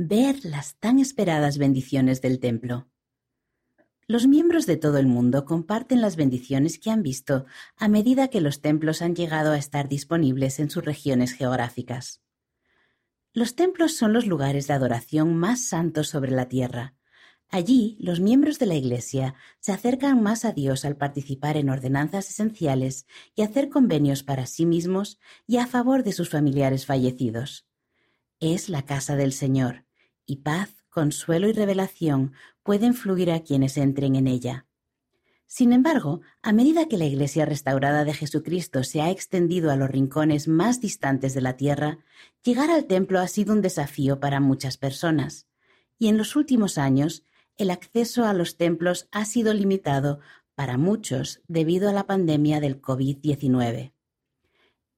ver las tan esperadas bendiciones del templo. Los miembros de todo el mundo comparten las bendiciones que han visto a medida que los templos han llegado a estar disponibles en sus regiones geográficas. Los templos son los lugares de adoración más santos sobre la tierra. Allí, los miembros de la Iglesia se acercan más a Dios al participar en ordenanzas esenciales y hacer convenios para sí mismos y a favor de sus familiares fallecidos. Es la casa del Señor, y paz, consuelo y revelación pueden fluir a quienes entren en ella. Sin embargo, a medida que la Iglesia restaurada de Jesucristo se ha extendido a los rincones más distantes de la tierra, llegar al templo ha sido un desafío para muchas personas, y en los últimos años el acceso a los templos ha sido limitado para muchos debido a la pandemia del COVID-19.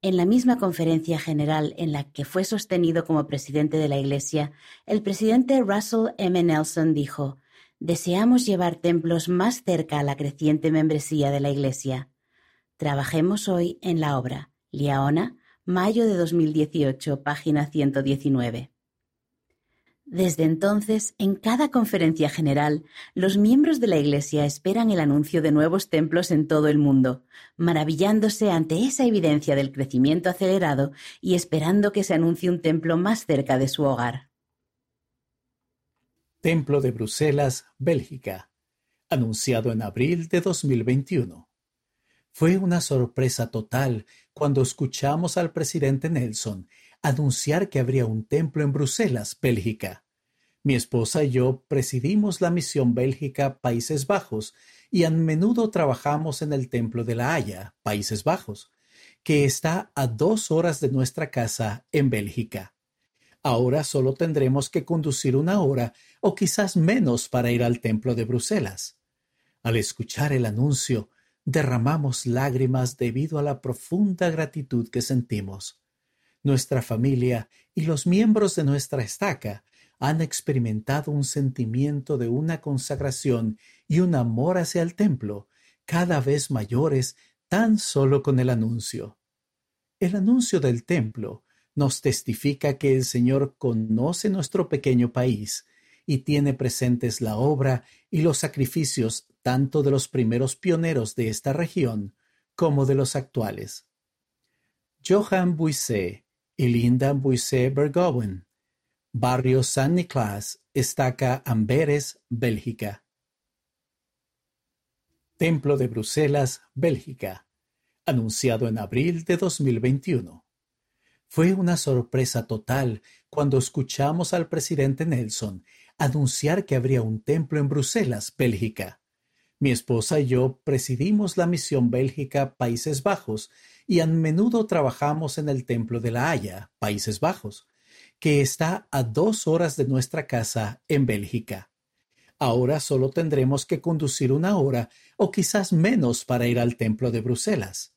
En la misma conferencia general en la que fue sostenido como presidente de la Iglesia, el presidente Russell M. Nelson dijo, Deseamos llevar templos más cerca a la creciente membresía de la Iglesia. Trabajemos hoy en la obra. Liaona, mayo de 2018, página 119. Desde entonces, en cada conferencia general, los miembros de la Iglesia esperan el anuncio de nuevos templos en todo el mundo, maravillándose ante esa evidencia del crecimiento acelerado y esperando que se anuncie un templo más cerca de su hogar. Templo de Bruselas, Bélgica, anunciado en abril de 2021. Fue una sorpresa total cuando escuchamos al presidente Nelson anunciar que habría un templo en Bruselas, Bélgica. Mi esposa y yo presidimos la misión Bélgica Países Bajos y a menudo trabajamos en el Templo de la Haya, Países Bajos, que está a dos horas de nuestra casa en Bélgica. Ahora solo tendremos que conducir una hora o quizás menos para ir al Templo de Bruselas. Al escuchar el anuncio, derramamos lágrimas debido a la profunda gratitud que sentimos nuestra familia y los miembros de nuestra estaca han experimentado un sentimiento de una consagración y un amor hacia el templo cada vez mayores tan solo con el anuncio. El anuncio del templo nos testifica que el Señor conoce nuestro pequeño país y tiene presentes la obra y los sacrificios tanto de los primeros pioneros de esta región como de los actuales. Johann Buisset y Linda Barrio San Nicolás, Estaca Amberes, Bélgica. Templo de Bruselas, Bélgica, anunciado en abril de 2021. Fue una sorpresa total cuando escuchamos al presidente Nelson anunciar que habría un templo en Bruselas, Bélgica. Mi esposa y yo presidimos la misión Bélgica Países Bajos y a menudo trabajamos en el Templo de la Haya, Países Bajos, que está a dos horas de nuestra casa en Bélgica. Ahora solo tendremos que conducir una hora o quizás menos para ir al Templo de Bruselas.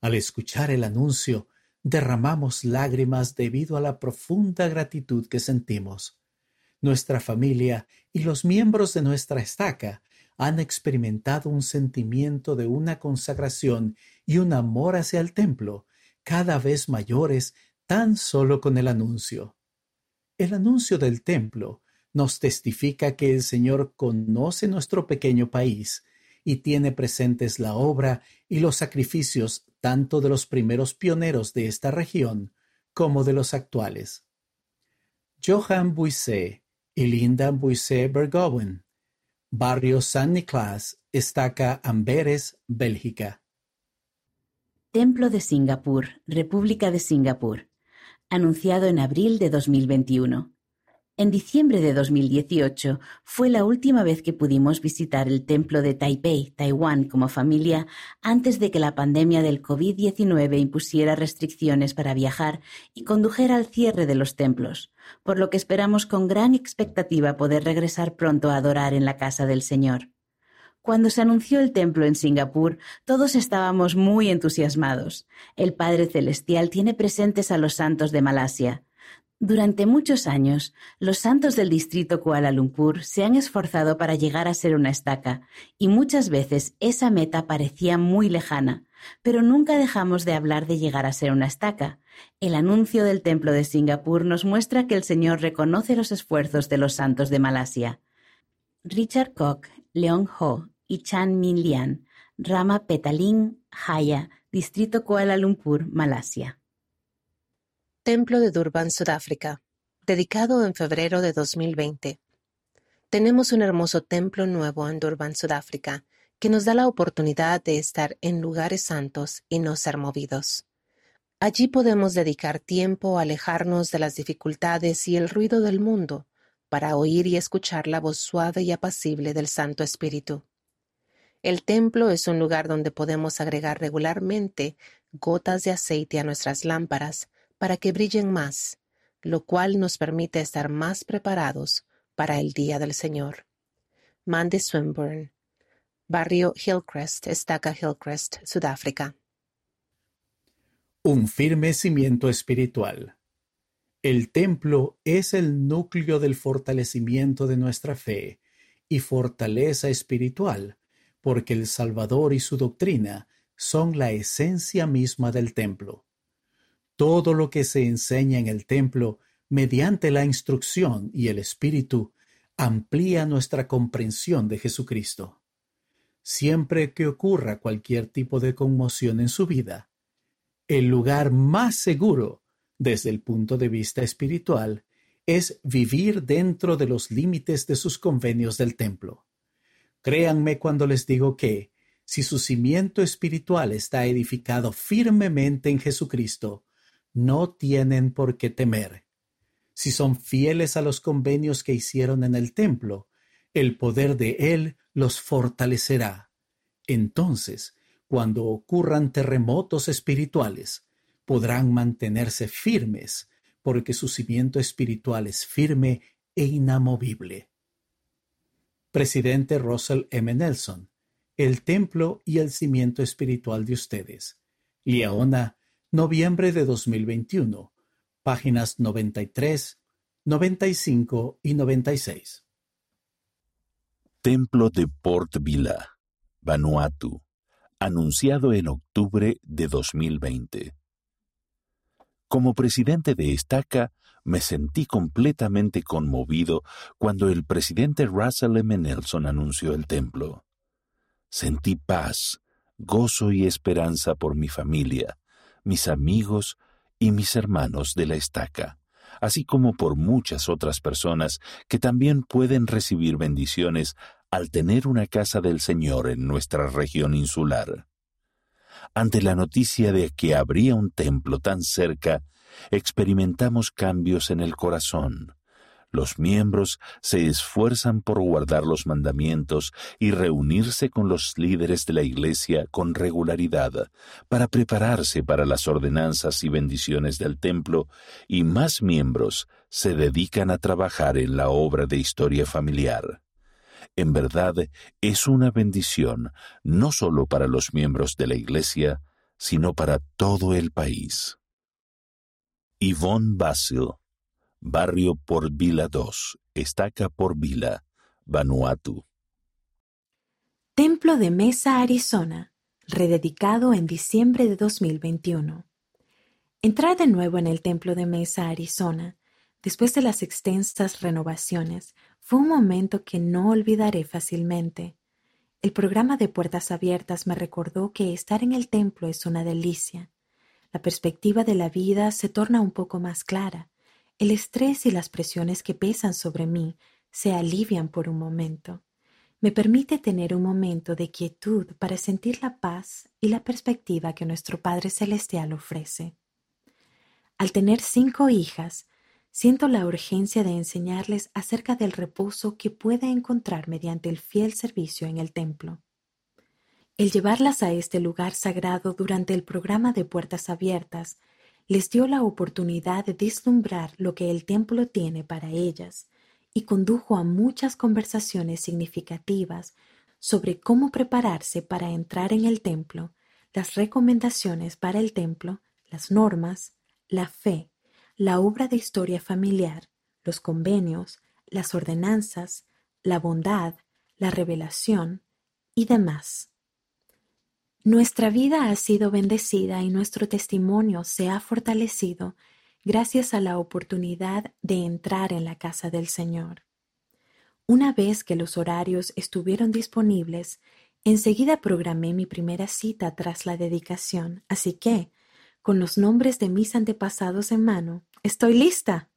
Al escuchar el anuncio, derramamos lágrimas debido a la profunda gratitud que sentimos. Nuestra familia y los miembros de nuestra estaca han experimentado un sentimiento de una consagración y un amor hacia el templo cada vez mayores tan solo con el anuncio. El anuncio del templo nos testifica que el Señor conoce nuestro pequeño país y tiene presentes la obra y los sacrificios tanto de los primeros pioneros de esta región como de los actuales. Johann Buisset y Linda Buisset Bergowen, Barrio San Nicolás, Estaca Amberes, Bélgica. Templo de Singapur, República de Singapur, anunciado en abril de 2021. En diciembre de 2018 fue la última vez que pudimos visitar el templo de Taipei, Taiwán, como familia, antes de que la pandemia del COVID-19 impusiera restricciones para viajar y condujera al cierre de los templos, por lo que esperamos con gran expectativa poder regresar pronto a adorar en la casa del Señor. Cuando se anunció el templo en Singapur, todos estábamos muy entusiasmados. El Padre Celestial tiene presentes a los santos de Malasia. Durante muchos años, los santos del distrito Kuala Lumpur se han esforzado para llegar a ser una estaca, y muchas veces esa meta parecía muy lejana, pero nunca dejamos de hablar de llegar a ser una estaca, El anuncio del Templo de Singapur nos muestra que el Señor reconoce los esfuerzos de los santos de Malasia. Richard Koch, Leon Ho y Chan Min Lian, Rama Petaling, Jaya, Distrito Kuala Lumpur, Malasia. Templo de Durban, Sudáfrica, dedicado en febrero de 2020. Tenemos un hermoso templo nuevo en Durban, Sudáfrica, que nos da la oportunidad de estar en lugares santos y no ser movidos. Allí podemos dedicar tiempo a alejarnos de las dificultades y el ruido del mundo para oír y escuchar la voz suave y apacible del Santo Espíritu. El templo es un lugar donde podemos agregar regularmente gotas de aceite a nuestras lámparas para que brillen más, lo cual nos permite estar más preparados para el día del Señor. Mandy Swinburne, Barrio Hillcrest, Estaca Hillcrest, Sudáfrica. Un firme cimiento espiritual. El templo es el núcleo del fortalecimiento de nuestra fe y fortaleza espiritual, porque el Salvador y su doctrina son la esencia misma del templo. Todo lo que se enseña en el templo mediante la instrucción y el Espíritu amplía nuestra comprensión de Jesucristo. Siempre que ocurra cualquier tipo de conmoción en su vida, el lugar más seguro desde el punto de vista espiritual es vivir dentro de los límites de sus convenios del templo. Créanme cuando les digo que, si su cimiento espiritual está edificado firmemente en Jesucristo, no tienen por qué temer. Si son fieles a los convenios que hicieron en el templo, el poder de Él los fortalecerá. Entonces, cuando ocurran terremotos espirituales, podrán mantenerse firmes, porque su cimiento espiritual es firme e inamovible. Presidente Russell M. Nelson, el templo y el cimiento espiritual de ustedes. Liaona, noviembre de 2021, páginas 93, 95 y 96. Templo de Port Vila, Vanuatu, anunciado en octubre de 2020. Como presidente de Estaca, me sentí completamente conmovido cuando el presidente Russell M. Nelson anunció el templo. Sentí paz, gozo y esperanza por mi familia, mis amigos y mis hermanos de la estaca, así como por muchas otras personas que también pueden recibir bendiciones al tener una casa del Señor en nuestra región insular. Ante la noticia de que habría un templo tan cerca, experimentamos cambios en el corazón, los miembros se esfuerzan por guardar los mandamientos y reunirse con los líderes de la Iglesia con regularidad para prepararse para las ordenanzas y bendiciones del templo y más miembros se dedican a trabajar en la obra de historia familiar. En verdad es una bendición no solo para los miembros de la Iglesia, sino para todo el país. Yvonne Basil Barrio por Vila 2, Estaca por Vila, Vanuatu. Templo de Mesa, Arizona, rededicado en diciembre de 2021. Entrar de nuevo en el Templo de Mesa, Arizona, después de las extensas renovaciones, fue un momento que no olvidaré fácilmente. El programa de Puertas Abiertas me recordó que estar en el templo es una delicia. La perspectiva de la vida se torna un poco más clara el estrés y las presiones que pesan sobre mí se alivian por un momento. Me permite tener un momento de quietud para sentir la paz y la perspectiva que nuestro Padre Celestial ofrece. Al tener cinco hijas, siento la urgencia de enseñarles acerca del reposo que puede encontrar mediante el fiel servicio en el templo. El llevarlas a este lugar sagrado durante el programa de puertas abiertas les dio la oportunidad de vislumbrar lo que el templo tiene para ellas y condujo a muchas conversaciones significativas sobre cómo prepararse para entrar en el templo, las recomendaciones para el templo, las normas, la fe, la obra de historia familiar, los convenios, las ordenanzas, la bondad, la revelación y demás. Nuestra vida ha sido bendecida y nuestro testimonio se ha fortalecido gracias a la oportunidad de entrar en la casa del Señor. Una vez que los horarios estuvieron disponibles, enseguida programé mi primera cita tras la dedicación, así que, con los nombres de mis antepasados en mano, estoy lista.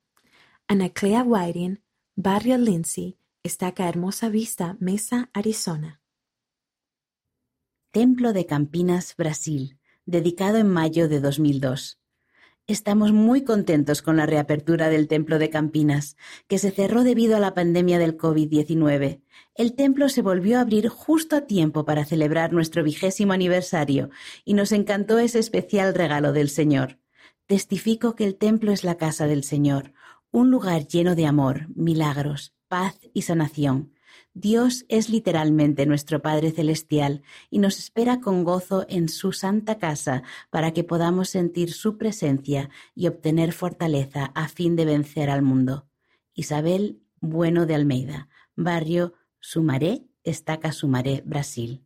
Anaclea Whiting, Barrio Lindsay, Estaca Hermosa Vista, Mesa, Arizona. Templo de Campinas, Brasil, dedicado en mayo de 2002. Estamos muy contentos con la reapertura del Templo de Campinas, que se cerró debido a la pandemia del COVID-19. El templo se volvió a abrir justo a tiempo para celebrar nuestro vigésimo aniversario y nos encantó ese especial regalo del Señor. Testifico que el templo es la casa del Señor, un lugar lleno de amor, milagros, paz y sanación Dios es literalmente nuestro Padre Celestial y nos espera con gozo en su santa casa para que podamos sentir su presencia y obtener fortaleza a fin de vencer al mundo. Isabel Bueno de Almeida, barrio Sumaré, Estaca Sumaré, Brasil.